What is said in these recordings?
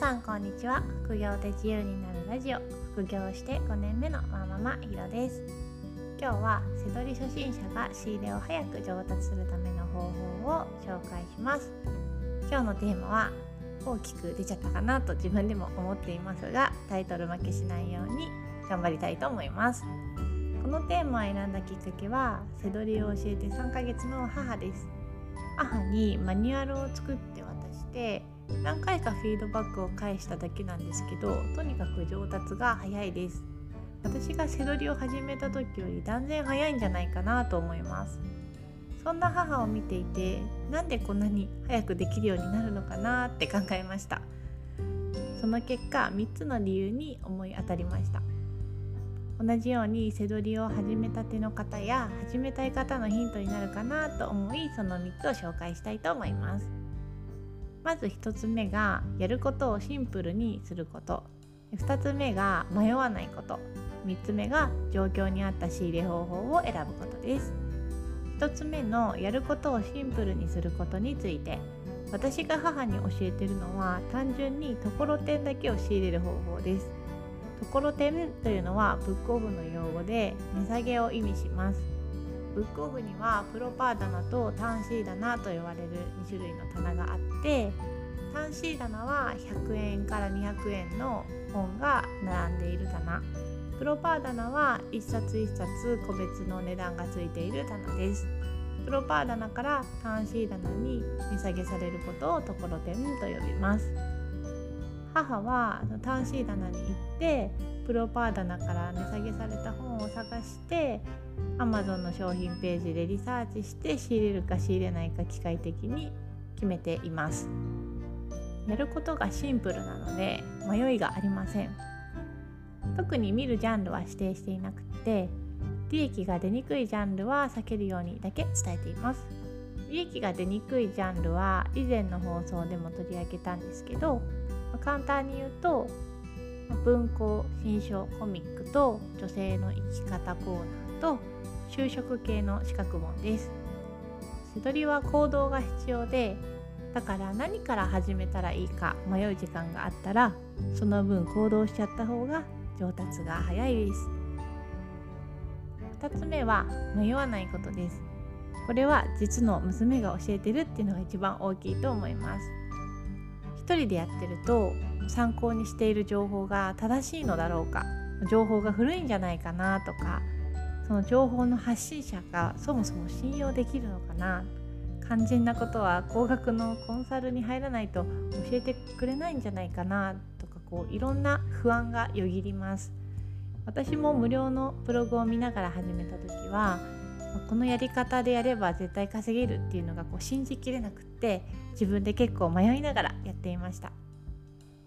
さんこんにちは。副業で自由になるラジオ。副業して5年目のワーママひろです。今日は背取り初心者が仕入れを早く上達するための方法を紹介します。今日のテーマは大きく出ちゃったかなと自分でも思っていますがタイトル負けしないように頑張りたいと思います。このテーマを選んだきっかけは背取りを教えて3ヶ月の母です。母にマニュアルを作って渡して何回かフィードバックを返しただけなんですけどとにかく上達が早いです。私が背取りを始めた時より断然早いんじゃないかなと思います。そんな母を見ていてなんでこんなに早くできるようになるのかなって考えました。その結果3つの理由に思い当たりました。同じように背取りを始めたての方や始めたい方のヒントになるかなと思いその3つを紹介したいと思います。まず1つ目がやることをシンプルにすること。2つ目が迷わないこと。3つ目が状況に合った仕入れ方法を選ぶことです。1つ目のやることをシンプルにすることについて。私が母に教えてるのは単純にところてんだけを仕入れる方法です。ところてんというのはブックオフの用語で値下げを意味します。ブックオフにはプロパー棚とタンシー棚と呼ばれる2種類の棚があってタンシー棚は100円から200円の本が並んでいる棚。プロパー棚は1冊1冊個別の値段がついている棚です。プロパー棚からタンシー棚に値下げされることをところてんと呼びます。母はタンシー棚に行ってプロパー棚から値下げされた本を探して Amazon の商品ページでリサーチして仕入れるか仕入れないか機械的に決めています。やることがシンプルなので迷いがありません。特に見るジャンルは指定していなくて利益が出にくいジャンルは避けるようにだけ伝えています。利益が出にくいジャンルは以前の放送でも取り上げたんですけど簡単に言うと文庫新書コミックと女性の生き方コーナーと就職系の資格本です。背取りは行動が必要でだから何から始めたらいいか迷う時間があったらその分行動しちゃった方が上達が早いです。2つ目は迷わないことです。これは実の娘が教えてるっていうのが一番大きいと思います。一人でやってると参考にしている情報が正しいのだろうか情報が古いんじゃないかなとかその情報の発信者がそもそも信用できるのかな肝心なことは高額のコンサルに入らないと教えてくれないんじゃないかなとかこういろんな不安がよぎります。私も無料のブログを見ながら始めた時はこのやり方でやれば絶対稼げるっていうのがこう信じきれなくって自分で結構迷いながらやっていました、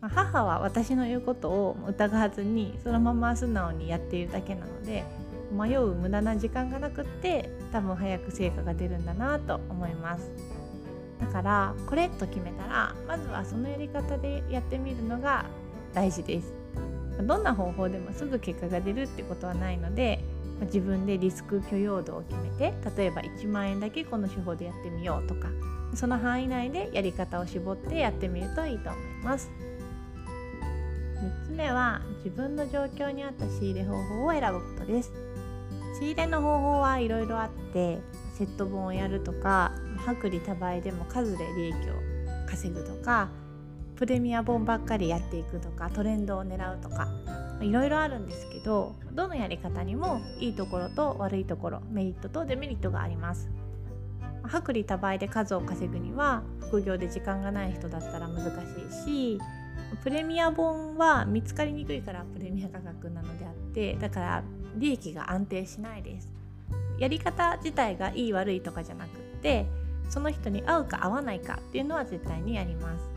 まあ、母は私の言うことを疑わずにそのまま素直にやっているだけなので迷う無駄な時間がなくって多分早く成果が出るんだなと思います。だからこれと決めたらまずはそのやり方でやってみるのが大事です。どんな方法でもすぐ結果が出るってことはないので自分でリスク許容度を決めて例えば1万円だけこの手法でやってみようとかその範囲内でやり方を絞ってやってみるといいと思います。3つ目は自分の状況に合った仕入れ方法を選ぶことです。仕入れの方法はいろいろあってセット本をやるとか薄利多売でも数で利益を稼ぐとかプレミア本ばっかりやっていくとかトレンドを狙うとかいろいろあるんですけどどのやり方にもいいところと悪いところメリットとデメリットがあります。薄利多売で数を稼ぐには副業で時間がない人だったら難しいしプレミア本は見つかりにくいからプレミア価格なのであってだから利益が安定しないです。やり方自体がいい悪いとかじゃなくってその人に合うか合わないかっていうのは絶対にやります。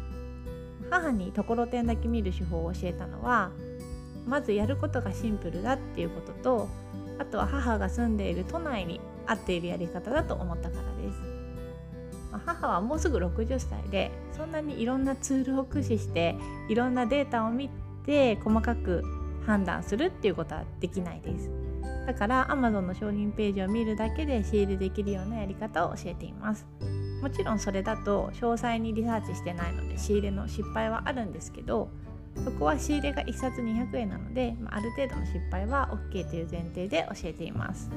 母にところてんだけ見る手法を教えたのはまずやることがシンプルだっていうこととあとは母が住んでいる都内に合っているやり方だと思ったからです、まあ、母はもうすぐ60歳でそんなにいろんなツールを駆使していろんなデータを見て細かく判断するっていうことはできないです。だから Amazon の商品ページを見るだけで仕入れできるようなやり方を教えています。もちろんそれだと詳細にリサーチしてないので仕入れの失敗はあるんですけどそこは仕入れが1冊200円なので、まあ、ある程度の失敗は OK という前提で教えています。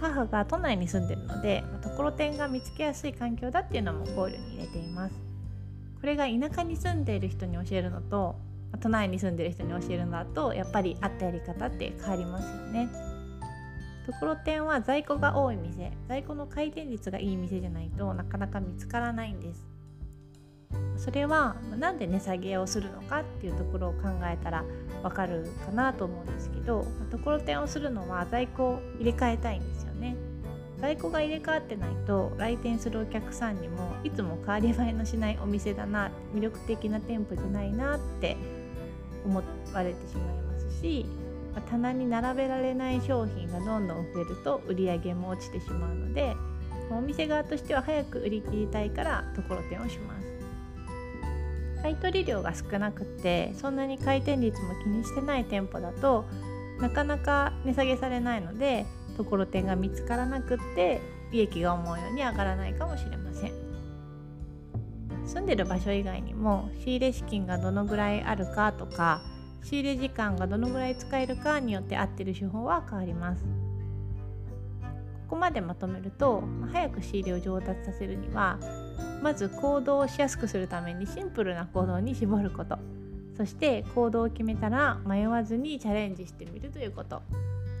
母が都内に住んでるので、ところてんが見つけやすい環境だっていうのも考慮に入れています。これが田舎に住んでいる人に教えるのと都内に住んでる人に教えるのだとやっぱりあったやり方って変わりますよね。ところてんは在庫が多い店在庫の回転率がいい店じゃないとなかなか見つからないんです。それは何で値下げをするのかっていうところを考えたらわかるかなと思うんですけどところてんをするのは在庫を入れ替えたいんですよね。在庫が入れ替わってないと来店するお客さんにもいつも変わり映えのしないお店だな魅力的な店舗じゃないなって思われてしまいますし棚に並べられない商品がどんどん増えると売り上げも落ちてしまうのでお店側としては早く売り切りたいからところてんをします。買取量が少なくてそんなに回転率も気にしてない店舗だとなかなか値下げされないのでところてんが見つからなくって利益が思うように上がらないかもしれません。住んでる場所以外にも仕入れ資金がどのぐらいあるかとか仕入れ時間がどのぐらい使えるかによって合ってる手法は変わります。ここまでまとめると早く仕入れを上達させるにはまず行動をしやすくするためにシンプルな行動に絞ること。そして行動を決めたら迷わずにチャレンジしてみるということ。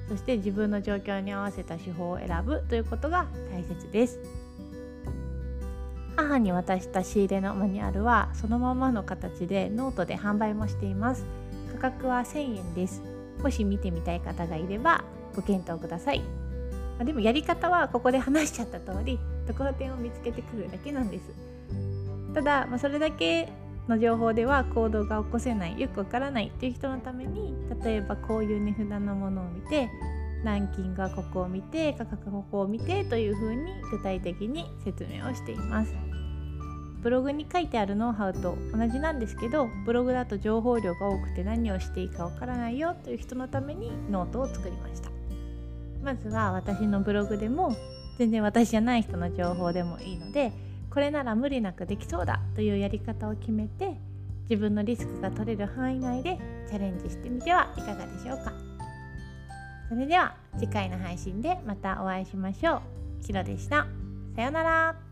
そして自分の状況に合わせた手法を選ぶということが大切です。母に渡した仕入れのマニュアルはそのままの形でノートで販売もしています。価格は1000円です。もし見てみたい方がいればご検討ください。まあでもやり方はここで話しちゃった通りところてんを見つけてくるだけなんです。ただ、まあ、それだけの情報では行動が起こせないよくわからないっていう人のために例えばこういう値札のものを見てランキングはここを見て価格はここを見てというふうに具体的に説明をしています。ブログに書いてあるノウハウと同じなんですけどブログだと情報量が多くて何をしていいかわからないよという人のためにノートを作りました。まずは私のブログでも全然私じゃない人の情報でもいいのでこれなら無理なくできそうだというやり方を決めて自分のリスクが取れる範囲内でチャレンジしてみてはいかがでしょうかそれでは次回の配信でまたお会いしましょう。ひろでした。さようなら。